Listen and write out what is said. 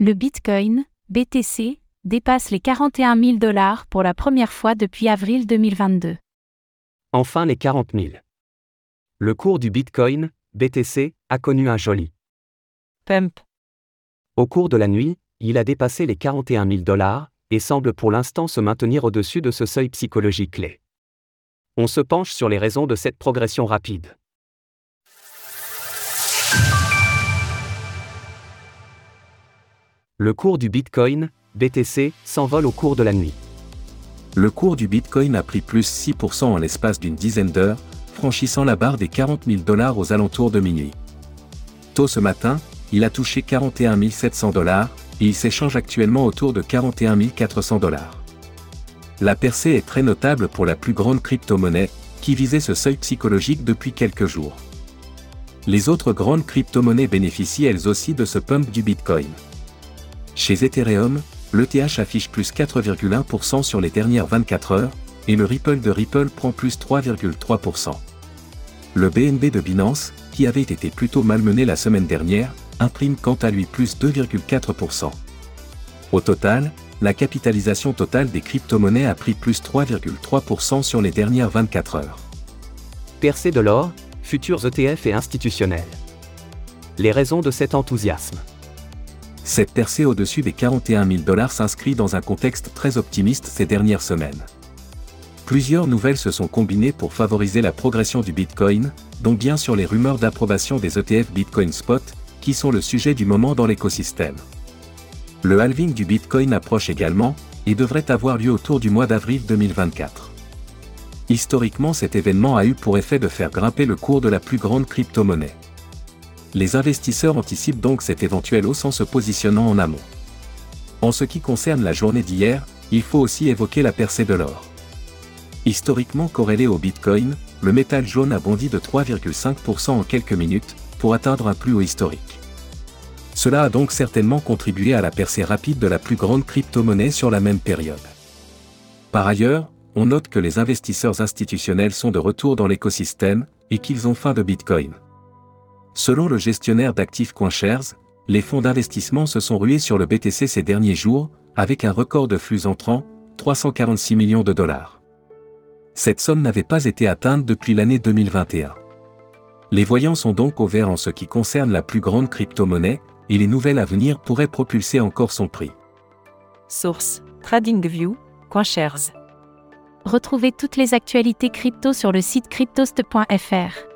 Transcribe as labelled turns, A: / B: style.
A: Le Bitcoin, BTC, dépasse les 41 000 dollars pour la première fois depuis avril 2022.
B: Enfin les 40 000. Le cours du Bitcoin, BTC, a connu un joli
C: pump.
B: Au cours de la nuit, il a dépassé les 41 000 dollars, et semble pour l'instant se maintenir au-dessus de ce seuil psychologique clé. On se penche sur les raisons de cette progression rapide. Le cours du Bitcoin, BTC, s'envole au cours de la nuit.
D: Le cours du Bitcoin a pris plus 6% en l'espace d'une dizaine d'heures, franchissant la barre des 40 000 dollars aux alentours de minuit. Tôt ce matin, il a touché 41 700 dollars, et il s'échange actuellement autour de 41 400 dollars. La percée est très notable pour la plus grande crypto-monnaie, qui visait ce seuil psychologique depuis quelques jours. Les autres grandes crypto-monnaies bénéficient elles aussi de ce pump du Bitcoin. Chez Ethereum, l'ETH affiche plus 4,1% sur les dernières 24 heures, et le Ripple de Ripple prend plus 3,3%. Le BNB de Binance, qui avait été plutôt malmené la semaine dernière, imprime quant à lui plus 2,4%. Au total, la capitalisation totale des crypto-monnaies a pris plus 3,3% sur les dernières 24 heures.
B: Percée de l'or, futurs ETF et institutionnels. Les raisons de cet enthousiasme.
D: Cette percée au-dessus des 41 000 dollars s'inscrit dans un contexte très optimiste ces dernières semaines. Plusieurs nouvelles se sont combinées pour favoriser la progression du Bitcoin, dont bien sûr les rumeurs d'approbation des ETF Bitcoin Spot, qui sont le sujet du moment dans l'écosystème. Le halving du Bitcoin approche également, et devrait avoir lieu autour du mois d'avril 2024. Historiquement cet événement a eu pour effet de faire grimper le cours de la plus grande crypto-monnaie. Les investisseurs anticipent donc cet éventuel hausse en se positionnant en amont. En ce qui concerne la journée d'hier, il faut aussi évoquer la percée de l'or. Historiquement corrélé au Bitcoin, le métal jaune a bondi de 3,5% en quelques minutes, pour atteindre un plus haut historique. Cela a donc certainement contribué à la percée rapide de la plus grande crypto-monnaie sur la même période. Par ailleurs, on note que les investisseurs institutionnels sont de retour dans l'écosystème et qu'ils ont faim de Bitcoin. Selon le gestionnaire d'actifs CoinShares, les fonds d'investissement se sont rués sur le BTC ces derniers jours, avec un record de flux entrants, 346 millions de dollars. Cette somme n'avait pas été atteinte depuis l'année 2021. Les voyants sont donc au vert en ce qui concerne la plus grande crypto-monnaie, et les nouvelles à venir pourraient propulser encore son prix.
C: Source TradingView, CoinShares.
A: Retrouvez toutes les actualités crypto sur le site cryptost.fr.